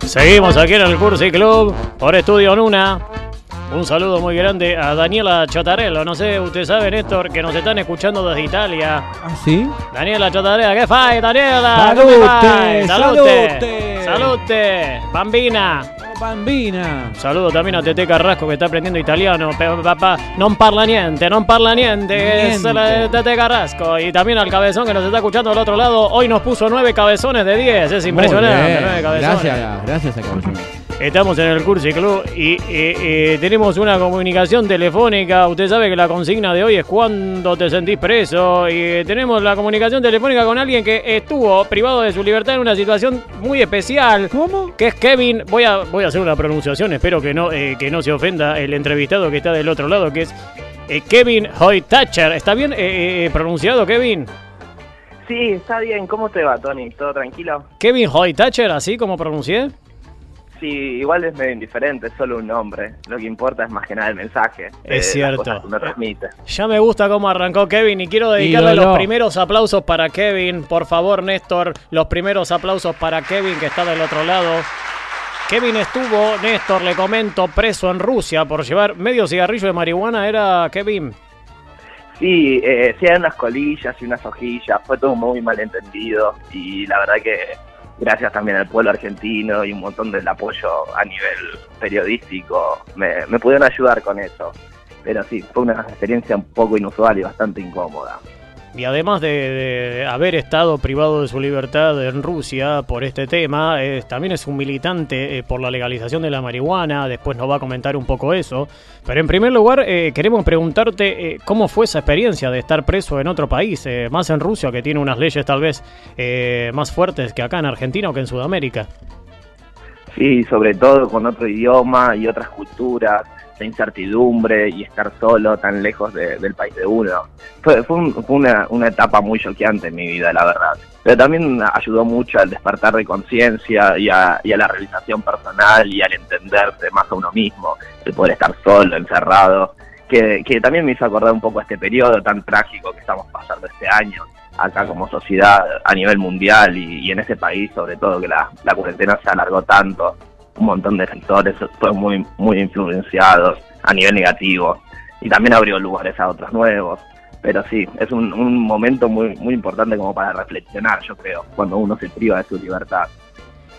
Seguimos aquí en el Cursi Club por Estudio Nuna. Un saludo muy grande a Daniela Chotarello. No sé, usted sabe, Néstor, que nos están escuchando desde Italia. ¿Ah, sí? Daniela Chotarello, ¿qué fai, Daniela? Salute. Salute, salute. salute, bambina. Bambina. Saludo también a Tete Carrasco que está aprendiendo italiano. Papá, non parla niente, non parla niente. Es Niente. la de Tete Carrasco. Y también al cabezón que nos está escuchando del otro lado. Hoy nos puso nueve cabezones de 10. Es impresionante. Nueve cabezones. Gracias, gracias a Cabezón. Estamos en el Cursi Club y, y- y tenemos una comunicación telefónica. Usted sabe que la consigna de hoy es cuando te sentís preso. Y tenemos la comunicación telefónica con alguien que estuvo privado de su libertad en una situación muy especial. ¿Cómo? Que es Kevin. Voy a, voy a hacer una pronunciación, espero que no, eh, que no se ofenda el entrevistado que está del otro lado, que es eh, Kevin Hoytacher. ¿Está bien eh, eh, pronunciado, Kevin? Sí, está bien. ¿Cómo te va, Tony? ¿Todo tranquilo? Kevin Hoytacher, así como pronuncié. Sí, igual es medio indiferente, es solo un nombre. Lo que importa es más que nada el mensaje. Es las cierto. que uno transmite. Ya me gusta cómo arrancó Kevin y quiero dedicarle los primeros aplausos para Kevin. Por favor, Néstor, los primeros aplausos para Kevin que está del otro lado. Kevin estuvo, Néstor, le comento, preso en Rusia por llevar medio cigarrillo de marihuana. ¿Era Kevin? Sí, eh, sí, hay unas colillas y unas hojillas. Fue todo muy malentendido. Y la verdad que gracias también al pueblo argentino y un montón del apoyo a nivel periodístico, me, me pudieron ayudar con eso. Pero sí, fue una experiencia un poco inusual y bastante incómoda. Y además de, haber estado privado de su libertad en Rusia por este tema, eh, también es un militante eh, por la legalización de la marihuana, después nos va a comentar un poco eso. Pero en primer lugar, eh, queremos preguntarte eh, cómo fue esa experiencia de estar preso en otro país, más en Rusia, que tiene unas leyes tal vez más fuertes que acá en Argentina o que en Sudamérica. Sí, sobre todo con otro idioma y otras culturas, la incertidumbre y estar solo tan lejos de- del país de uno. Fue, fue, un- fue una, una etapa muy choqueante en mi vida, la verdad. Pero también ayudó mucho al despertar de conciencia y a, y a la realización personal y al entenderse más a uno mismo, el poder estar solo, encerrado, que, que también me hizo acordar un poco este periodo tan trágico que estamos pasando este año acá como sociedad a nivel mundial y, y en ese país sobre todo que la, la cuarentena se alargó tanto, un montón de sectores fueron muy, muy influenciados a nivel negativo y también abrió lugares a otros nuevos. Pero sí, es un, un momento muy, muy importante como para reflexionar, yo creo, cuando uno se priva de su libertad.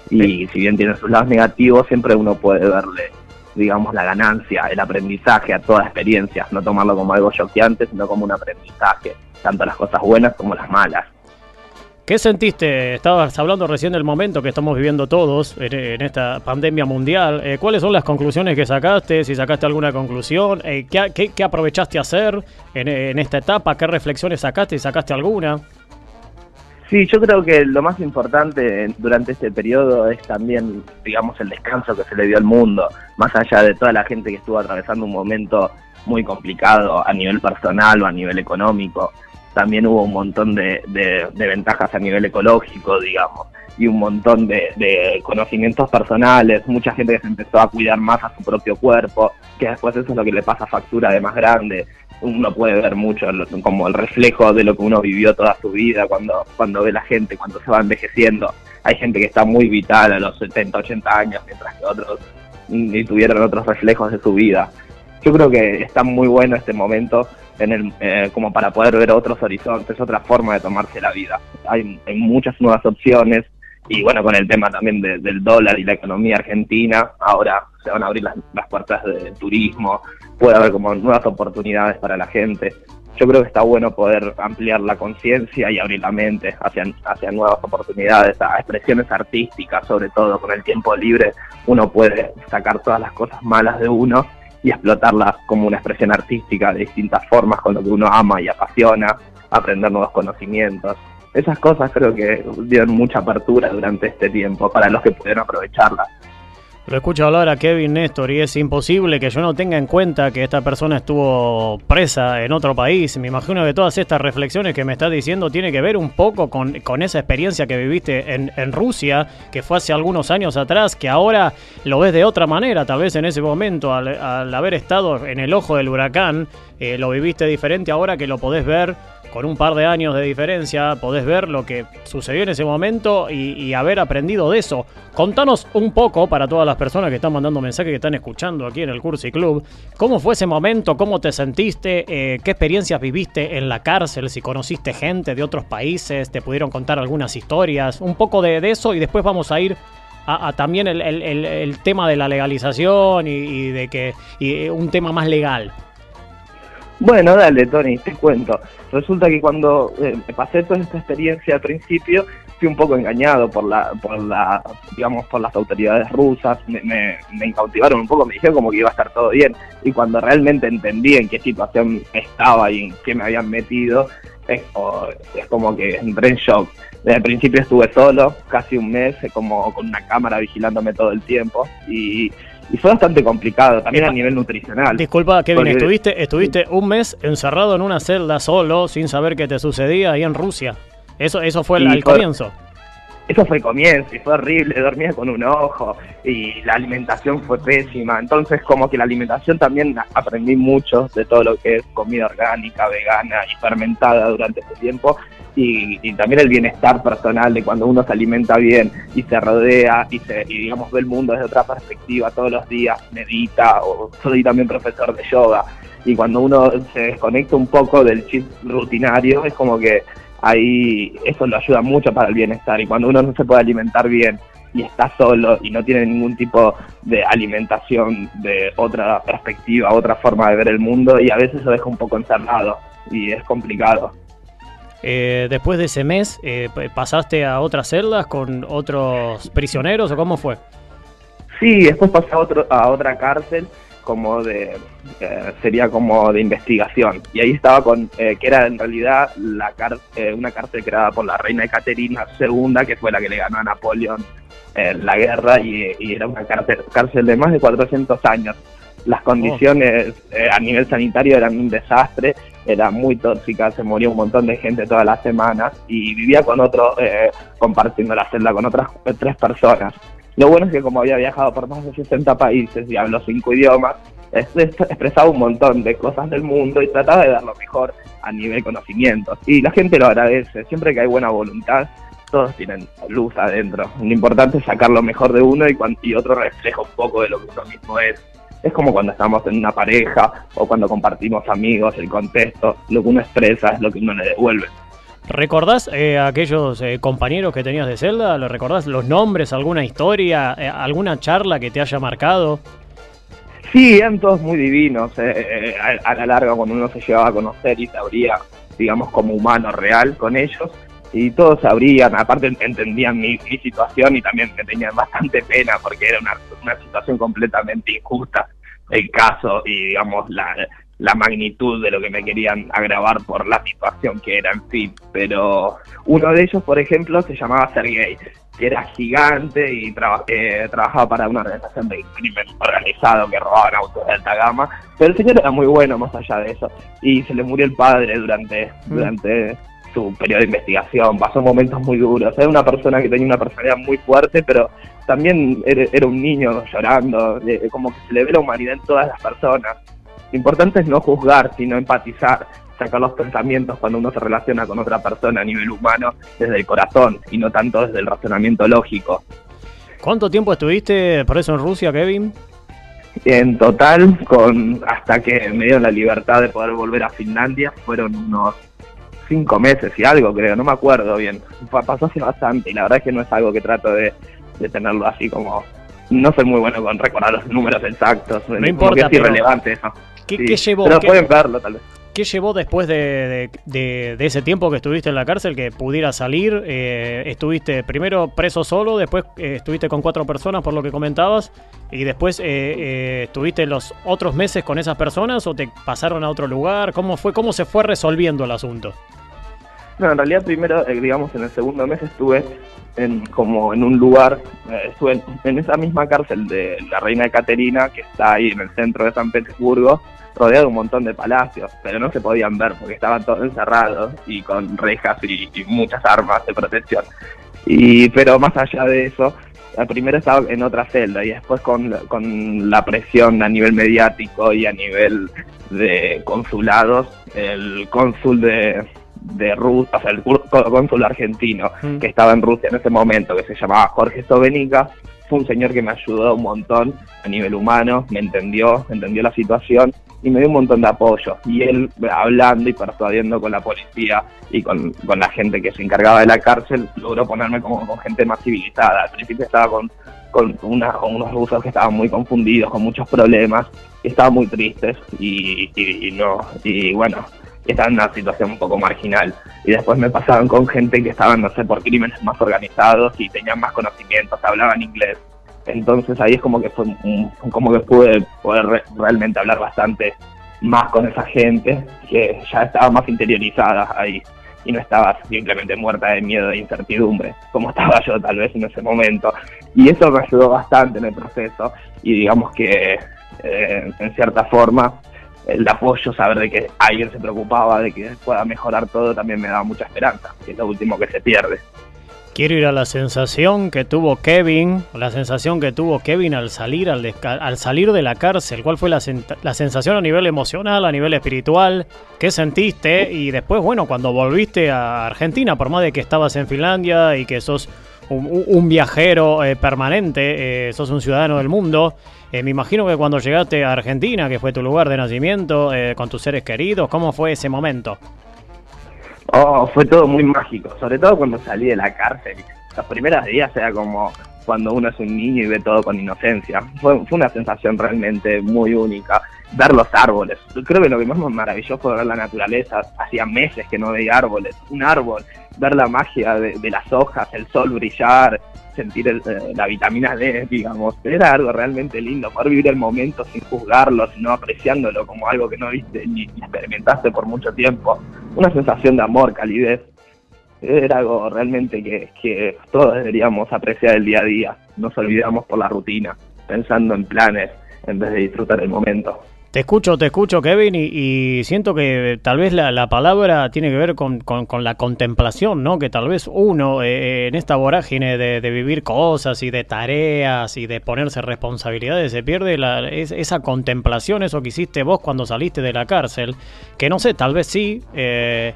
Y si bien tiene sus lados negativos, siempre uno puede verle, digamos, la ganancia, el aprendizaje a toda experiencia, no tomarlo como algo choqueante, sino como un aprendizaje, tanto las cosas buenas como las malas. ¿Qué sentiste? Estabas hablando recién del momento que estamos viviendo todos en, esta pandemia mundial. Eh, ¿Cuáles son las conclusiones que sacaste? Si sacaste alguna conclusión, eh, ¿qué, qué- qué aprovechaste a hacer en, en esta etapa? ¿Qué reflexiones sacaste? ¿Y sacaste alguna? Sí, yo creo que lo más importante durante este periodo es también, digamos, el descanso que se le dio al mundo, más allá de toda la gente que estuvo atravesando un momento muy complicado a nivel personal o a nivel económico. También hubo un montón de, de- ventajas a nivel ecológico, digamos, y un montón de, conocimientos personales, mucha gente que se empezó a cuidar más a su propio cuerpo, que después eso es lo que le pasa factura de más grande, uno puede ver mucho como el reflejo de lo que uno vivió toda su vida cuando, cuando ve la gente, cuando se va envejeciendo. Hay gente que está muy vital a los 70, 80 años, mientras que otros tuvieron otros reflejos de su vida. Yo creo que está muy bueno este momento en el, eh, como para poder ver otros horizontes, otra forma de tomarse la vida. Hay, hay muchas nuevas opciones y bueno, con el tema también de- del dólar y la economía argentina, ahora se van a abrir las, puertas del turismo, puede haber como nuevas oportunidades para la gente. Yo creo que está bueno poder ampliar la conciencia y abrir la mente hacia, hacia nuevas oportunidades, a expresiones artísticas, sobre todo con el tiempo libre, uno puede sacar todas las cosas malas de uno y explotarlas como una expresión artística de distintas formas con lo que uno ama y apasiona, aprender nuevos conocimientos. Esas cosas creo que dieron mucha apertura durante este tiempo para los que pudieron aprovecharlas. Lo escucho hablar a Kevin Néstor y es imposible que yo no tenga en cuenta que esta persona estuvo presa en otro país. Me imagino que todas estas reflexiones que me estás diciendo tiene que ver un poco con, con esa experiencia que viviste en, en Rusia, que fue hace algunos años atrás, que ahora lo ves de otra manera. Tal vez en ese momento, al, haber estado en el ojo del huracán, eh, lo viviste diferente ahora que lo podés ver con un par de años de diferencia, podés ver lo que sucedió en ese momento y, haber aprendido de eso. Contanos un poco, para todas las personas que están mandando mensajes, que están escuchando aquí en el Cursi Club, ¿cómo fue ese momento? ¿Cómo te sentiste? Eh, ¿Qué experiencias viviste en la cárcel? Si conociste gente de otros países, te pudieron contar algunas historias, un poco de, eso y después vamos a ir a, también el, tema de la legalización y, de que y un tema más legal. Bueno, dale, Tony, te cuento. Resulta que cuando eh, pasé toda esta experiencia al principio, fui un poco engañado por la, por la, digamos, por las autoridades rusas. Me, me, incautivaron un poco, me dijeron como que iba a estar todo bien. Y cuando realmente entendí en qué situación estaba y en qué me habían metido, es, es como que entré en shock. Desde el principio estuve solo, casi un mes, como con una cámara vigilándome todo el tiempo. Y y fue bastante complicado también a nivel nutricional. Disculpa, Kevin, estuviste, estuviste un mes encerrado en una celda solo, sin saber qué te sucedía ahí en Rusia. Eso, eso fue el, comienzo. Eso fue el comienzo y fue horrible, dormía con un ojo y la alimentación fue pésima. Entonces como que la alimentación también aprendí mucho de todo lo que es comida orgánica, vegana y fermentada durante ese tiempo y, también el bienestar personal de cuando uno se alimenta bien y se rodea y, se, digamos ve el mundo desde otra perspectiva todos los días, medita o soy también profesor de yoga y cuando uno se desconecta un poco del chip rutinario es como que ahí eso lo ayuda mucho para el bienestar y cuando uno no se puede alimentar bien y está solo y no tiene ningún tipo de alimentación de otra perspectiva, otra forma de ver el mundo y a veces se deja un poco encerrado y es complicado. Eh, después de ese mes, eh, ¿pasaste a otras celdas con otros prisioneros o cómo fue? Sí, después pasé a, otro, a otra cárcel como de eh, sería como de investigación. Y ahí estaba con que era en realidad la una cárcel creada por la reina Caterina II que fue la que le ganó a Napoleón la guerra y, era una cárcel, cárcel de más de 400 años. Las condiciones a nivel sanitario eran un desastre era muy tóxica, se moría un montón de gente todas las semanas y vivía con otro, eh, compartiendo la celda con otras tres personas. Lo bueno es que como había viajado por más de 60 países y habló cinco idiomas, expresaba un montón de cosas del mundo y trataba de dar lo mejor a nivel conocimiento. Y la gente lo agradece, siempre que hay buena voluntad, todos tienen luz adentro. Lo importante es sacar lo mejor de uno y, y otro refleja un poco de lo que uno mismo es es como cuando estamos en una pareja o cuando compartimos amigos, el contexto, lo que uno expresa es lo que uno le devuelve. ¿Recordás eh, a aquellos eh, compañeros que tenías de celda? ¿Le recordás los nombres, alguna historia, eh, alguna charla que te haya marcado? Sí, eran todos muy divinos. A, la larga, cuando uno se llevaba a conocer y se abría, digamos, como humano real con ellos, y todos sabrían, aparte entendían mi, situación y también me tenían bastante pena porque era una, una situación completamente injusta el caso y digamos la, la magnitud de lo que me querían agravar por la situación que era, en fin. Pero uno de ellos, por ejemplo, se llamaba Sergei, que era gigante y eh, trabajaba para una organización de crimen organizado que robaban autos de alta gama. Pero el señor era muy bueno más allá de eso. Y se le murió el padre durante, mm. durante su periodo de investigación, pasó momentos muy duros. Era una persona que tenía una personalidad muy fuerte, pero también era, un niño llorando, como que se le ve la humanidad en todas las personas. Lo importante es no juzgar, sino empatizar, sacar los pensamientos cuando uno se relaciona con otra persona a nivel humano desde el corazón y no tanto desde el razonamiento lógico. ¿Cuánto tiempo estuviste por eso en Rusia, Kevin? En total, con hasta que me dieron la libertad de poder volver a Finlandia, fueron unos cinco meses y algo, creo, no me acuerdo bien. Pasó hace bastante y la verdad es que no es algo que trato de, tenerlo así como... No soy muy bueno con recordar los números exactos. No importa, que es irrelevante eso. ¿Qué, llevó? Pero pueden verlo tal vez. ¿Qué llevó después de, ese tiempo que estuviste en la cárcel que pudiera salir? Eh, ¿Estuviste primero preso solo, después eh, estuviste con cuatro personas por lo que comentabas y después eh, estuviste los otros meses con esas personas o te pasaron a otro lugar? ¿Cómo fue? ¿Cómo se fue resolviendo el asunto? No, en realidad primero, eh, digamos, en el segundo mes estuve en, como en un lugar, eh, estuve en, esa misma cárcel de la Reina Caterina, que está ahí en el centro de San Petersburgo, rodeado de un montón de palacios, pero no se podían ver porque estaban todos encerrados y con rejas y, muchas armas de protección. Y, pero más allá de eso, primero estaba en otra celda y después con, con la presión a nivel mediático y a nivel de consulados, el cónsul de, de Rusia, o sea, el cónsul argentino Mm. que estaba en Rusia en ese momento, que se llamaba Jorge Sobenica, fue un señor que me ayudó un montón a nivel humano, me entendió, entendió la situación y me dio un montón de apoyo. Y él, hablando y persuadiendo con la policía y con, con la gente que se encargaba de la cárcel, logró ponerme como con gente más civilizada. Al principio estaba con, con, una- unos rusos que estaban muy confundidos, con muchos problemas, y estaban muy tristes y, y- y no, y bueno, estaban en una situación un poco marginal. Y después me pasaban con gente que estaban, no sé, por crímenes más organizados y tenían más conocimientos, hablaban inglés. Entonces ahí es como que fue como que pude poder re- realmente hablar bastante más con esa gente que ya estaba más interiorizada ahí y no estaba simplemente muerta de miedo e incertidumbre como estaba yo tal vez en ese momento y eso me ayudó bastante en el proceso y digamos que eh, en cierta forma el apoyo, saber de que alguien se preocupaba de que pueda mejorar todo también me daba mucha esperanza, que es lo último que se pierde. Quiero ir a la sensación que tuvo Kevin, la sensación que tuvo Kevin al salir, al, al salir de la cárcel. ¿Cuál fue la, la sensación a nivel emocional, a nivel espiritual? ¿Qué sentiste? Y después, bueno, cuando volviste a Argentina, por más de que estabas en Finlandia y que sos un, viajero eh, permanente, eh, sos un ciudadano del mundo, eh, me imagino que cuando llegaste a Argentina, que fue tu lugar de nacimiento, eh, con tus seres queridos, ¿cómo fue ese momento? Oh, fue todo muy mágico, sobre todo cuando salí de la cárcel. Los primeros días era como cuando uno es un niño y ve todo con inocencia. Fue, fue una sensación realmente muy única. Ver los árboles. Creo que lo que más me maravilló fue ver la naturaleza. Hacía meses que no veía árboles. Un árbol, ver la magia de, de las hojas, el sol brillar, sentir el- eh, la vitamina D, digamos. Era algo realmente lindo, poder vivir el momento sin juzgarlo, sino apreciándolo como algo que no viste ni, ni experimentaste por mucho tiempo. Una sensación de amor, calidez. Era algo realmente que, que todos deberíamos apreciar el día a día. Nos olvidamos por la rutina, pensando en planes en vez de disfrutar el momento. Te escucho, te escucho, Kevin, y, siento que tal vez la, la palabra tiene que ver con, con- la contemplación, ¿no? Que tal vez uno eh, en esta vorágine de, vivir cosas y de tareas y de ponerse responsabilidades se pierde la- es- esa contemplación, eso que hiciste vos cuando saliste de la cárcel, que no sé, tal vez sí. eh,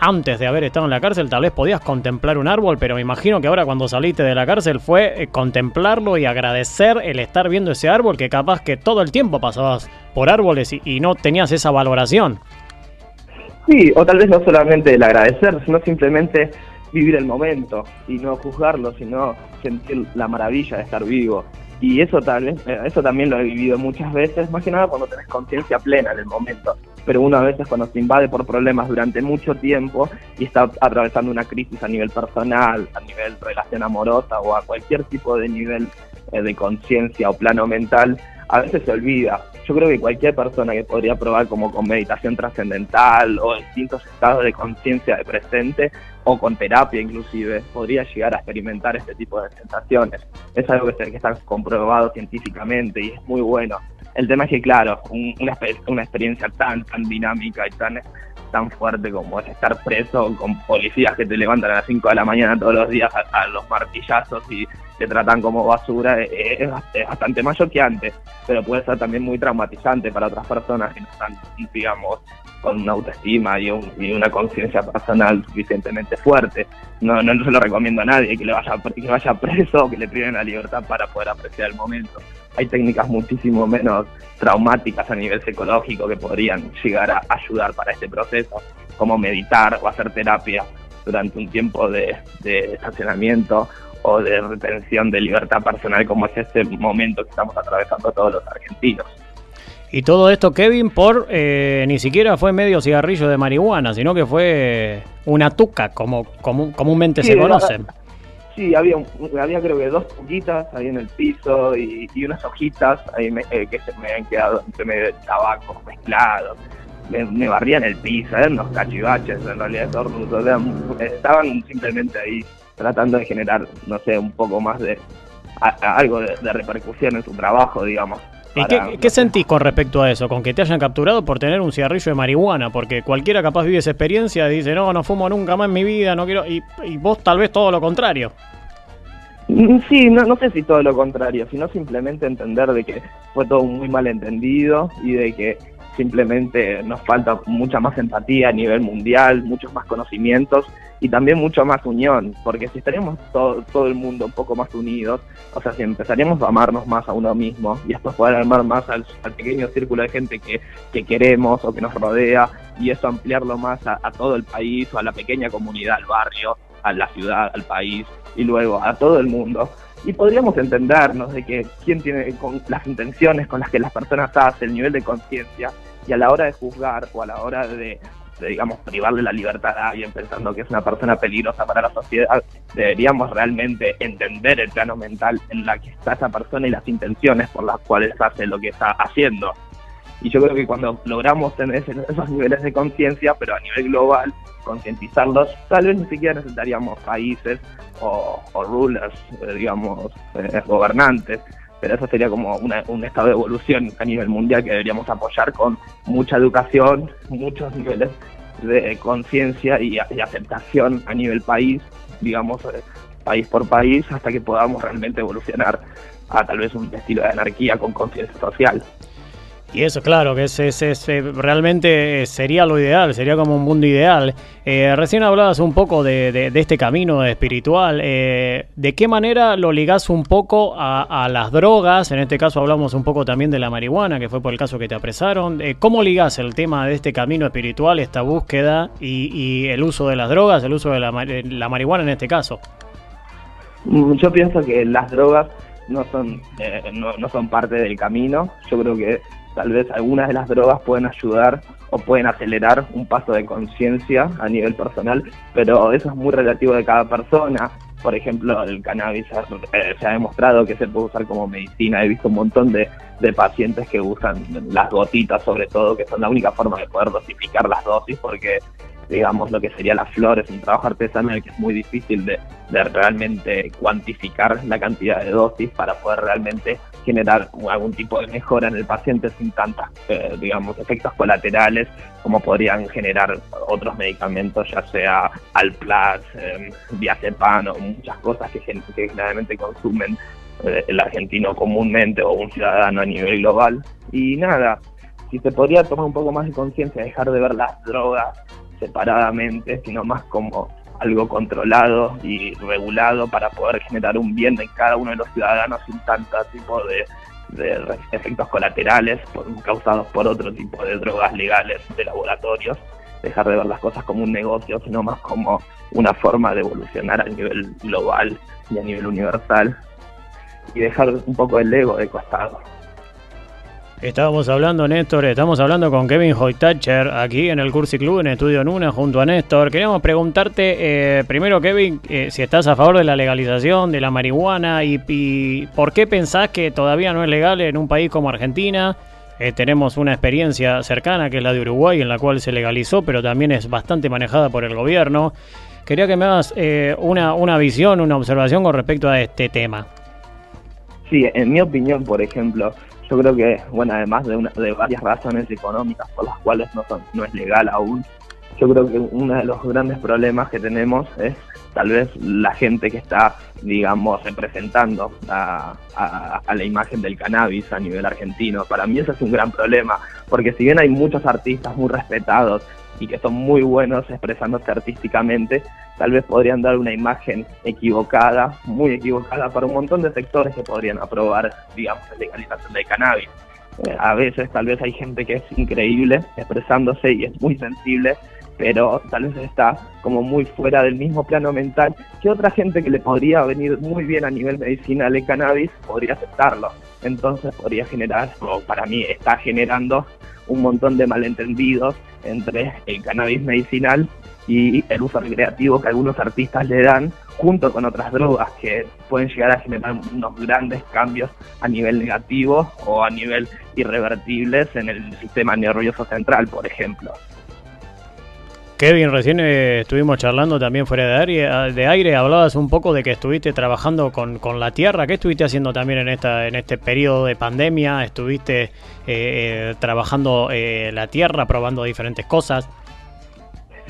antes de haber estado en la cárcel tal vez podías contemplar un árbol, pero me imagino que ahora cuando saliste de la cárcel fue eh, contemplarlo y agradecer el estar viendo ese árbol que capaz que todo el tiempo pasabas por árboles y, no tenías esa valoración. Sí, o tal vez no solamente el agradecer, sino simplemente vivir el momento y no juzgarlo, sino sentir la maravilla de estar vivo. Y eso tal vez, eh, eso también lo he vivido muchas veces, más que nada cuando tenés conciencia plena en el momento. Pero uno a veces cuando se invade por problemas durante mucho tiempo y está atravesando una crisis a nivel personal, a nivel relación amorosa o a cualquier tipo de nivel eh, de conciencia o plano mental, a veces se olvida. Yo creo que cualquier persona que podría probar como con meditación trascendental o distintos estados de conciencia de presente o con terapia inclusive, podría llegar a experimentar este tipo de sensaciones. Es algo que, está comprobado científicamente y es muy bueno. El tema es que, claro, un- una, una experiencia tan, tan dinámica y tan, tan fuerte como es estar preso con policías que te levantan a las 5 de la mañana todos los días a, a los martillazos y te tratan como basura, eh, es, es bastante más choqueante, pero puede ser también muy traumatizante para otras personas que no están, digamos, con una autoestima y, un- una conciencia personal suficientemente fuerte. No, no, se lo recomiendo a nadie que le vaya que vaya preso o que le priven la libertad para poder apreciar el momento. Hay técnicas muchísimo menos traumáticas a nivel psicológico que podrían llegar a ayudar para este proceso, como meditar o hacer terapia durante un tiempo de, de estacionamiento o de retención de libertad personal como es este momento que estamos atravesando todos los argentinos. Y todo esto, Kevin, por eh, ni siquiera fue medio cigarrillo de marihuana, sino que fue una tuca, como, como comúnmente Sí, se conocen. Sí, había, había creo que dos poquitas ahí en el piso y, y unas hojitas ahí me- eh, que se me habían quedado entre medio de tabaco mezclado. Me, me barrían el piso, eran unos cachivaches en realidad, esos rusos, eran- estaban simplemente ahí tratando de generar, no sé, un poco más de a- a- algo de, de repercusión en su trabajo, digamos. ¿Y qué, sentís con respecto a eso? Con que te hayan capturado por tener un cigarrillo de marihuana, porque cualquiera capaz vive esa experiencia y dice, no, no fumo nunca más en mi vida, no quiero... Y, y vos tal vez todo lo contrario. Mm, Sí, no, no sé si todo lo contrario, sino simplemente entender de que fue todo muy mal entendido y de que simplemente nos falta mucha más empatía a nivel mundial, muchos más conocimientos y también mucho más unión, porque si estaríamos todo, todo el mundo un poco más unidos, o sea, si empezaríamos a amarnos más a uno mismo y después poder amar más al, pequeño círculo de gente que, que, queremos o que nos rodea y eso ampliarlo más a, a todo el país o a la pequeña comunidad, al barrio, a la ciudad, al país y luego a todo el mundo. Y podríamos entendernos de que quién tiene con las intenciones con las que las personas hacen, el nivel de conciencia, y a la hora de juzgar o a la hora de, digamos, privarle la libertad a alguien pensando que es una persona peligrosa para la sociedad, deberíamos realmente entender el plano mental en la que está esa persona y las intenciones por las cuales hace lo que está haciendo. Y yo creo que cuando logramos tener esos niveles de conciencia, pero a nivel global, concientizarlos, tal vez ni siquiera necesitaríamos países o, rulers, eh, digamos, eh, gobernantes, pero eso sería como un estado de evolución a nivel mundial que deberíamos apoyar con mucha educación, muchos niveles de conciencia y, aceptación a nivel país, digamos, eh, país por país, hasta que podamos realmente evolucionar a tal vez un estilo de anarquía con conciencia social. Y eso, claro, que es, es, eh, realmente sería lo ideal, sería como un mundo ideal. Eh, recién hablabas un poco de, este camino espiritual. Eh, ¿De qué manera lo ligás un poco a, las drogas? En este caso hablamos un poco también de la marihuana, que fue por el caso que te apresaron. ¿Cómo ligás el tema de este camino espiritual, esta búsqueda y, el uso de las drogas, el uso de la, la marihuana en este caso? Mm, yo pienso que las drogas no son, no, no son parte del camino. Yo creo que tal vez algunas de las drogas pueden ayudar o pueden acelerar un paso de conciencia a nivel personal, pero eso es muy relativo de cada persona. Por ejemplo, el cannabis eh, se ha demostrado que se puede usar como medicina. He visto un montón de, de pacientes que usan las gotitas, sobre todo, que son la única forma de poder dosificar las dosis, porque digamos, lo que sería la flor, es un trabajo artesanal que es muy difícil de, realmente cuantificar la cantidad de dosis para poder realmente generar algún tipo de mejora en el paciente sin tantos, eh, digamos, efectos colaterales como podrían generar otros medicamentos, ya sea Alplas, eh, diazepam o muchas cosas que, que generalmente consumen eh, el argentino comúnmente o un ciudadano a nivel global. Y nada, si se podría tomar un poco más de conciencia, dejar de ver las drogas separadamente, sino más como algo controlado y regulado para poder generar un bien en cada uno de los ciudadanos sin tanto tipo de, efectos colaterales causados por otro tipo de drogas legales de laboratorios. Dejar de ver las cosas como un negocio, sino más como una forma de evolucionar a nivel global y a nivel universal. Y dejar un poco el ego de costado. Estábamos hablando, Néstor, estamos hablando con Kevin Hoytacher aquí en el Cursi Club, en Estudio Nuna, junto a Néstor. Queríamos preguntarte, eh, primero, Kevin, eh, si estás a favor de la legalización de la marihuana y, por qué pensás que todavía no es legal en un país como Argentina. Eh, tenemos una experiencia cercana, que es la de Uruguay, en la cual se legalizó, pero también es bastante manejada por el gobierno. Quería que me hagas una, una visión, una observación con respecto a este tema. Sí, en mi opinión, por ejemplo, yo creo que, bueno, además de, una, de varias razones económicas por las cuales no, son, no es legal aún, yo creo que uno de los grandes problemas que tenemos es tal vez la gente que está, digamos, representando a, a, la imagen del cannabis a nivel argentino. Para mí ese es un gran problema, porque si bien hay muchos artistas muy respetados y que son muy buenos expresándose artísticamente, tal vez podrían dar una imagen equivocada, muy equivocada para un montón de sectores que podrían aprobar, digamos, la legalización del cannabis. Eh, a veces tal vez hay gente que es increíble expresándose y es muy sensible, pero tal vez está como muy fuera del mismo plano mental que otra gente que le podría venir muy bien a nivel medicinal el cannabis podría aceptarlo. Entonces podría generar, o para mí está generando un montón de malentendidos entre el cannabis medicinal y el uso recreativo que algunos artistas le dan junto con otras drogas que pueden llegar a generar unos grandes cambios a nivel negativo o a nivel irrevertibles en el sistema nervioso central, por ejemplo. Kevin, recién eh, estuvimos charlando también fuera de aire, ah, de aire, hablabas un poco de que estuviste trabajando con, con, la tierra, ¿qué estuviste haciendo también en esta en este periodo de pandemia? ¿Estuviste eh, eh, trabajando la tierra, probando diferentes cosas?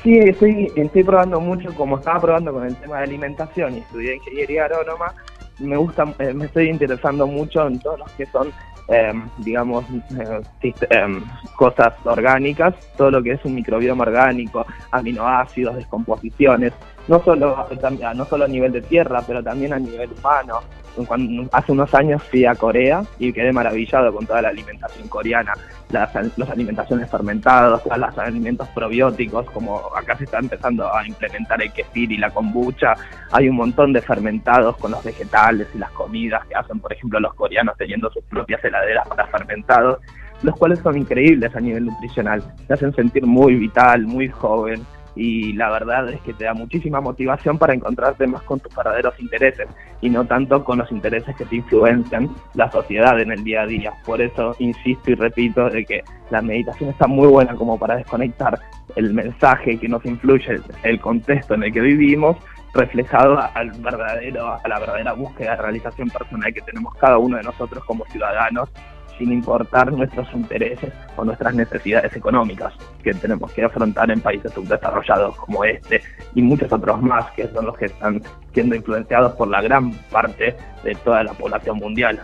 Sí, estoy, estoy probando mucho, como estaba probando con el tema de alimentación y estudié ingeniería agrónoma, me gusta, me estoy interesando mucho en todos los que son em, digamos, eh, em, cosas orgánicas, todo lo que es un microbioma orgánico, aminoácidos, descomposiciones, no solo, no solo a nivel de tierra, pero también a nivel humano. Cuando, hace unos años fui a Corea y quedé maravillado con toda la alimentación coreana, las, alimentaciones fermentadas, los alimentos probióticos, como acá se está empezando a implementar el kefir y la kombucha, hay un montón de fermentados con los vegetales y las comidas que hacen, por ejemplo, los coreanos teniendo sus propias heladeras para fermentados, los cuales son increíbles a nivel nutricional, te hacen sentir muy vital, muy joven, y la verdad es que te da muchísima motivación para encontrarte más con tus verdaderos intereses y no tanto con los intereses que te influencian la sociedad en el día a día. Por eso insisto y repito de que la meditación está muy buena como para desconectar el mensaje que nos influye, el contexto en el que vivimos, reflejado al verdadero, a la verdadera búsqueda de realización personal que tenemos cada uno de nosotros como ciudadanos sin importar nuestros intereses o nuestras necesidades económicas que tenemos que afrontar en países subdesarrollados como este y muchos otros más que son los que están siendo influenciados por la gran parte de toda la población mundial.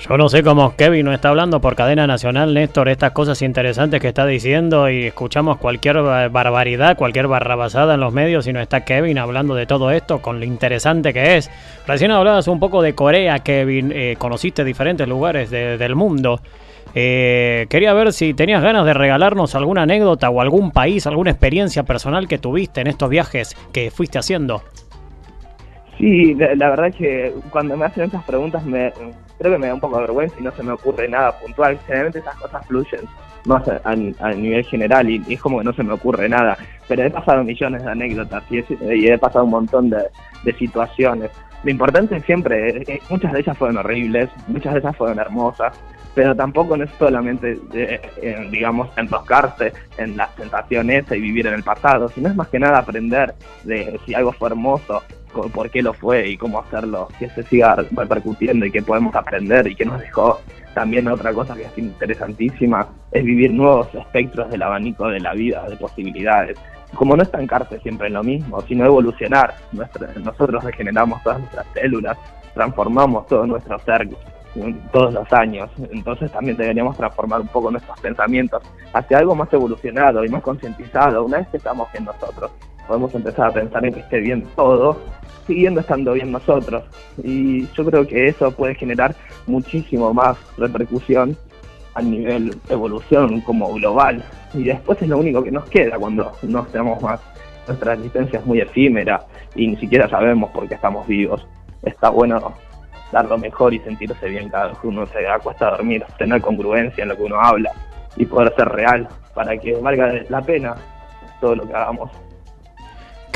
Yo no sé cómo Kevin no está hablando por cadena nacional, Néstor, estas cosas interesantes que está diciendo y escuchamos cualquier barbaridad, cualquier barrabasada en los medios y no está Kevin hablando de todo esto con lo interesante que es. Recién hablabas un poco de Corea, Kevin, eh, conociste diferentes lugares del mundo. Eh, quería ver si tenías ganas de regalarnos alguna anécdota o algún país, alguna experiencia personal que tuviste en estos viajes que fuiste haciendo. Sí, la, verdad es que cuando me hacen estas preguntas me creo que me da un poco de vergüenza y no se me ocurre nada puntual. Generalmente esas cosas fluyen más a, nivel general y, es como que no se me ocurre nada. Pero he pasado millones de anécdotas y he, pasado un montón de, situaciones. Lo importante siempre es que muchas de ellas fueron horribles, muchas de ellas fueron hermosas, pero tampoco no es solamente, de, digamos, enroscarse en las sensaciones y vivir en el pasado, sino es más que nada aprender de si algo fue hermoso por qué lo fue y cómo hacerlo, que se siga repercutiendo y que podemos aprender y que nos dejó también otra cosa que es interesantísima, es vivir nuevos espectros del abanico de la vida, de posibilidades. Como no estancarte siempre en lo mismo, sino evolucionar. nosotros regeneramos todas nuestras células, transformamos todo nuestro ser todos los años. Entonces también deberíamos transformar un poco nuestros pensamientos hacia algo más evolucionado y más concientizado una vez que estamos en nosotros podemos empezar a pensar en que esté bien todo, siguiendo estando bien nosotros. Y yo creo que eso puede generar muchísimo más repercusión a nivel evolución como global. Y después es lo único que nos queda cuando no estemos más. Nuestra existencia es muy efímera y ni siquiera sabemos por qué estamos vivos. Está bueno dar lo mejor y sentirse bien cada vez que uno se acuesta a dormir, tener congruencia en lo que uno habla y poder ser real para que valga la pena todo lo que hagamos.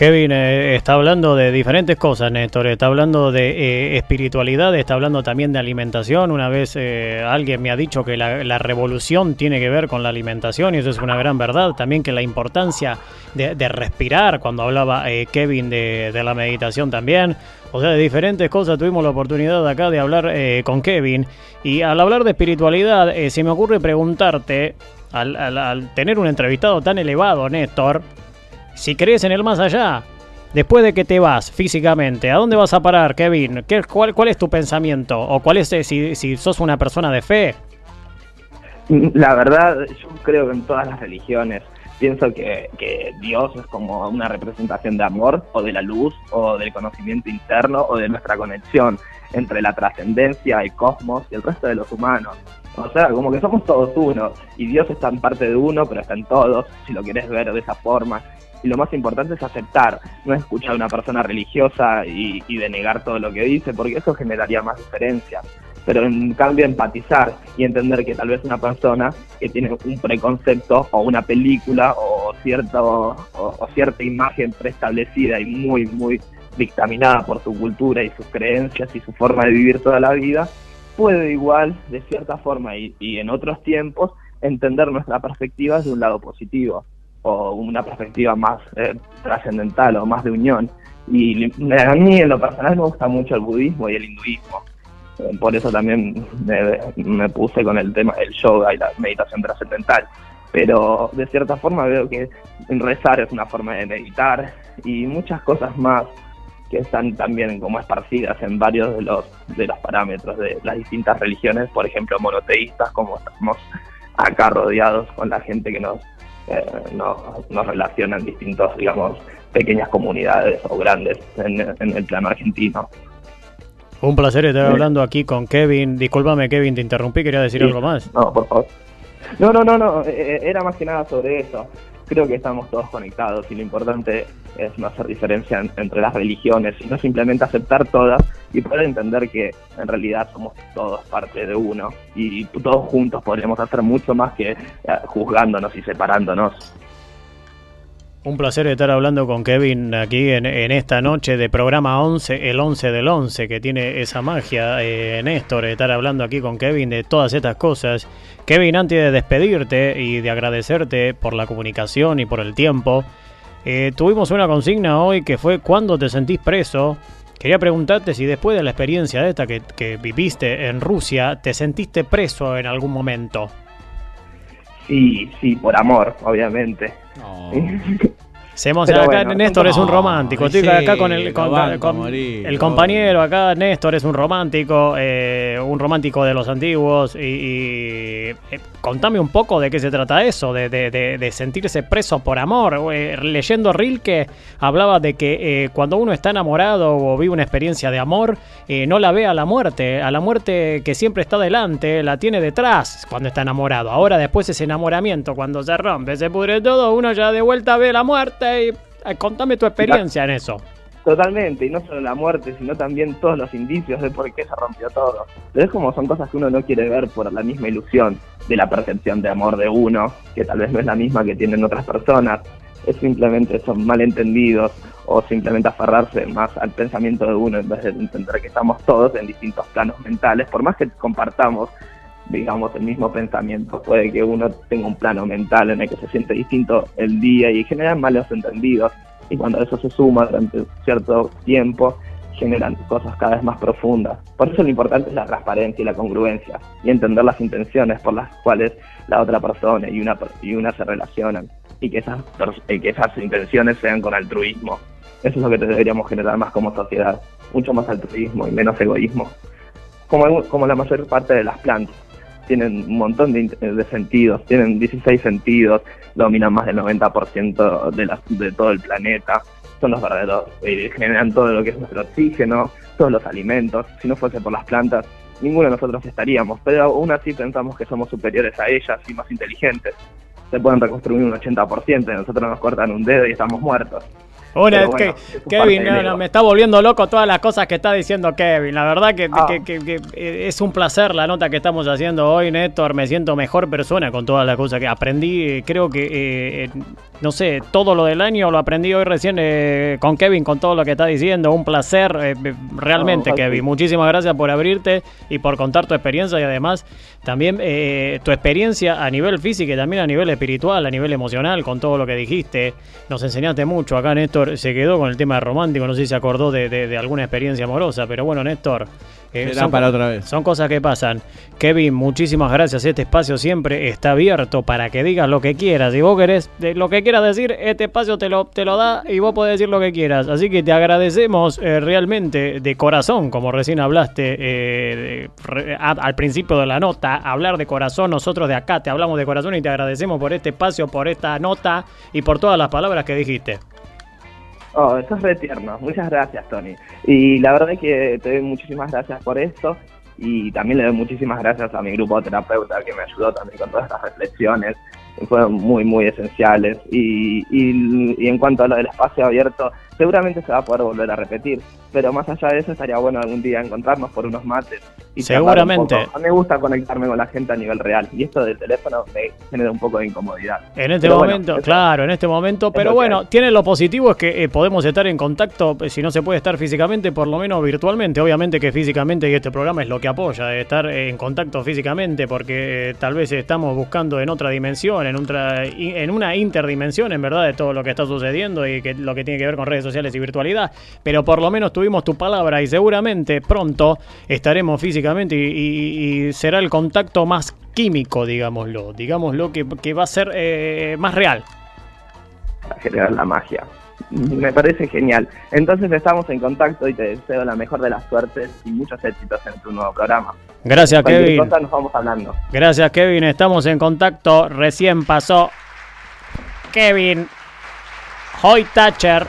Kevin eh, está hablando de diferentes cosas, Néstor. Está hablando de eh, espiritualidad, está hablando también de alimentación. Una vez eh, alguien me ha dicho que la, revolución tiene que ver con la alimentación y eso es una gran verdad. También que la importancia de, respirar, cuando hablaba Kevin de, la meditación también. O sea, de diferentes cosas tuvimos la oportunidad acá de hablar con Kevin. Y al hablar de espiritualidad, se me ocurre preguntarte, al tener un entrevistado tan elevado, Néstor, si crees en el más allá, después de que te vas físicamente, ¿a dónde vas a parar, Kevin? ¿Qué, cuál, ¿Cuál es tu pensamiento? ¿O cuál es eh, si, si sos una persona de fe? La verdad, yo creo que en todas las religiones pienso que, que, Dios es como una representación de amor o de la luz o del conocimiento interno o de nuestra conexión entre la trascendencia, el cosmos y el resto de los humanos. O sea, como que somos todos uno y Dios está en parte de uno, pero está en todos, si lo quieres ver de esa forma y lo más importante es aceptar, no escuchar a una persona religiosa y, denegar todo lo que dice, porque eso generaría más diferencia. Pero en cambio empatizar y entender que tal vez una persona que tiene un preconcepto o una película o, cierto, o, cierta imagen preestablecida y muy, muy dictaminada por su cultura y sus creencias y su forma de vivir toda la vida, puede igual, de cierta forma y, y en otros tiempos, entender nuestra perspectiva desde un lado positivo o una perspectiva más eh, trascendental o más de unión. Y a mí en lo personal me gusta mucho el budismo y el hinduismo. Eh, por eso también me, puse con el tema del yoga y la meditación trascendental. Pero de cierta forma veo que rezar es una forma de meditar y muchas cosas más que están también como esparcidas en varios de los, de los parámetros de las distintas religiones, por ejemplo, monoteístas, como estamos acá rodeados con la gente que nos, eh, nos, nos relaciona en distintos, digamos, pequeñas comunidades o grandes en, en el plano argentino. Un placer estar hablando aquí con Kevin. Discúlpame, Kevin, te interrumpí, quería decir Sí. algo más. No, por favor. No, no, no, no, eh, era más que nada sobre eso. Creo que estamos todos conectados y lo importante es no hacer diferencia en- entre las religiones, sino simplemente aceptar todas y poder entender que en realidad somos todos parte de uno y todos juntos podríamos hacer mucho más que eh, juzgándonos y separándonos. Un placer estar hablando con Kevin aquí en, en esta noche de programa 11, el 11 del 11, que tiene esa magia, eh, Néstor, estar hablando aquí con Kevin de todas estas cosas. Kevin, antes de despedirte y de agradecerte por la comunicación y por el tiempo, eh, tuvimos una consigna hoy que fue ¿Cuándo te sentís preso? Quería preguntarte si después de la experiencia esta que, que viviste en Rusia, te sentiste preso en algún momento. Sí, sí, por amor, obviamente. No. Pero acá bueno, Néstor es un romántico. Estoy sí, acá con el, con- banco con- a morir, el compañero acá, Néstor es un romántico, eh, un romántico de los antiguos. Y, y, eh, contame un poco de qué se trata eso, de, de- de- de sentirse preso por amor. Eh, leyendo Rilke hablaba de que eh, cuando uno está enamorado o vive una experiencia de amor, no la ve a la muerte, a la muerte que siempre está delante, la tiene detrás cuando está enamorado. Ahora después ese enamoramiento, cuando se rompe, se pudre todo, uno ya de vuelta ve la muerte eh, contame tu experiencia en eso. Totalmente, y no solo la muerte, sino también todos los indicios de por qué se rompió todo. Pero es como son cosas que uno no quiere ver por la misma ilusión de la percepción de amor de uno, que tal vez no es la misma que tienen otras personas. Es simplemente son malentendidos o simplemente aferrarse más al pensamiento de uno en vez de entender que estamos todos en distintos planos mentales, por más que compartamos digamos, el mismo pensamiento. Puede que uno tenga un plano mental en el que se siente distinto el día y generan malos entendidos. Y cuando eso se suma durante cierto tiempo, generan cosas cada vez más profundas. Por eso lo importante es la transparencia y la congruencia y entender las intenciones por las cuales la otra persona y una, y una se relacionan y que esas, que esas intenciones sean con altruismo. Eso es lo que deberíamos generar más como sociedad, mucho más altruismo y menos egoísmo. Como, como la mayor parte de las plantas tienen un montón de, sentidos, tienen 16 sentidos, dominan más del 90% de, la- de todo el planeta, son los verdaderos, eh, generan todo lo que es nuestro oxígeno, todos los alimentos. Si no fuese por las plantas, ninguno de nosotros estaríamos, pero aún así pensamos que somos superiores a ellas y más inteligentes. Se pueden reconstruir un 80%, y nosotros nos cortan un dedo y estamos muertos. Una, que- bueno, es parte Kevin, no, no, me está volviendo loco todas las cosas que está diciendo Kevin. La verdad que, Ah. que- que- que, eh, es un placer la nota que estamos haciendo hoy, Néstor. Me siento mejor persona con todas las cosas que aprendí. Creo que, eh, no sé, todo lo del año lo aprendí hoy recién eh, con Kevin, con todo lo que está diciendo. Un placer, eh, eh, realmente, No, Kevin. Muchísimas gracias por abrirte y por contar tu experiencia y además también eh, tu experiencia a nivel físico y también a nivel espiritual, a nivel emocional, con todo lo que dijiste. Nos enseñaste mucho. Acá Néstor se quedó con el tema romántico, no sé si se acordó de, de- de alguna experiencia amorosa, pero bueno, Néstor. Eh, Será para otra vez. son cosas que pasan. Kevin, muchísimas gracias. Este espacio siempre está abierto para que digas lo que quieras. Si vos querés de lo que quieras decir, este espacio te lo, te lo da y vos podés decir lo que quieras. Así que te agradecemos eh, realmente de corazón, como recién hablaste eh, de- re- a- al principio de la nota. Hablar de corazón, nosotros de acá te hablamos de corazón y te agradecemos por este espacio, por esta nota y por todas las palabras que dijiste. Oh, eso es re tierno. Muchas gracias, Tony. Y la verdad es que te doy muchísimas gracias por esto. Y también le doy muchísimas gracias a mi grupo de terapeuta que me ayudó también con todas estas reflexiones. Fueron muy, muy esenciales. Y, y en cuanto a lo del espacio abierto, seguramente se va a poder volver a repetir. Pero más allá de eso, estaría bueno algún día encontrarnos por unos mates. Y un Seguramente. poco. A mí me gusta conectarme con la gente a nivel real. Y esto del teléfono me genera un poco de incomodidad. En este Pero momento, claro, en este momento. es Pero bueno, tiene lo positivo es que eh, podemos estar en contacto, eh, si no se puede estar físicamente, por lo menos virtualmente. Obviamente que físicamente, y este programa es lo que apoya, estar eh, en contacto físicamente, porque eh, tal vez estamos buscando en otra dimensión, en, otra, en una interdimensión, en verdad, de todo lo que está sucediendo y que lo que tiene que ver con redes sociales y virtualidad. Pero por lo menos tuvimos tu palabra y seguramente pronto estaremos físicamente y, y- y será el contacto más químico, digámoslo, digámoslo que, que va a ser eh, más real. Para generar la magia. Me parece genial. Entonces estamos en contacto y te deseo la mejor de las suertes y muchos éxitos en tu nuevo programa. Gracias, Cualquier Kevin. cosa nos vamos hablando. Gracias, Kevin. Estamos en contacto. Recién pasó Kevin Hoy Thatcher.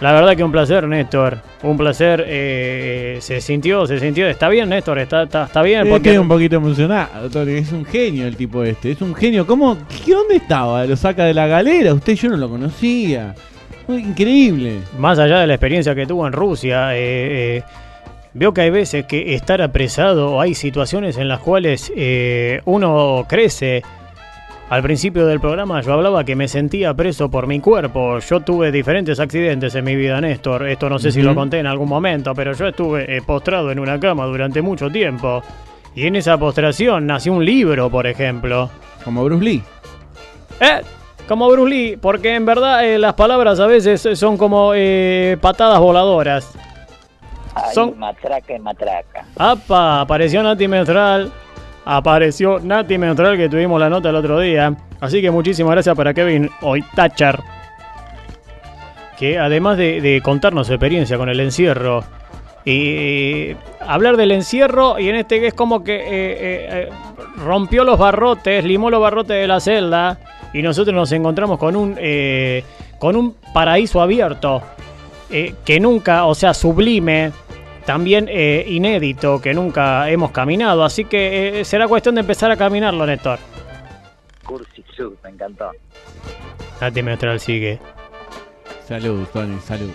La verdad que un placer, Néstor. Un placer. eh, se sintió, se sintió. ¿Está bien, Néstor? ¿Está, está, está bien? Eh, Porque quedé un poquito emocionado, Tony. Es un genio el tipo este. Es un genio. ¿Cómo? ¿Qué, ¿Dónde estaba? Lo saca de la galera. Usted yo no lo conocía. Increíble. más allá de la experiencia que tuvo en Rusia, eh, eh, veo que hay veces que estar apresado, hay situaciones en las cuales uno crece. Al principio del programa yo hablaba que me sentía preso por mi cuerpo. Yo tuve diferentes accidentes en mi vida, Néstor. Esto no sé si lo conté en algún momento, pero yo estuve eh, postrado en una cama durante mucho tiempo. Y en esa postración nació un libro, por ejemplo. Como Bruce Lee. Eh, como Bruce Lee, porque en verdad eh, las palabras a veces son como eh, patadas voladoras. Ay, Son- matraca y matraca. ¡Apa! Apareció Nati Mentral. Apareció Nati Mentral que tuvimos la nota el otro día. Así que muchísimas gracias para Kevin Oitachar. Que además de, contarnos su experiencia con el encierro. Y hablar del encierro y en este que es como que eh, eh, eh, rompió los barrotes, limó los barrotes de la celda y nosotros nos encontramos con un con un paraíso abierto que nunca, o sea, sublime, también eh, inédito, que nunca hemos caminado. Así que eh, será cuestión de empezar a caminarlo, Néstor. Cursi Sud, me encantó. Nati Mestral sigue. Salud, Tony, salud.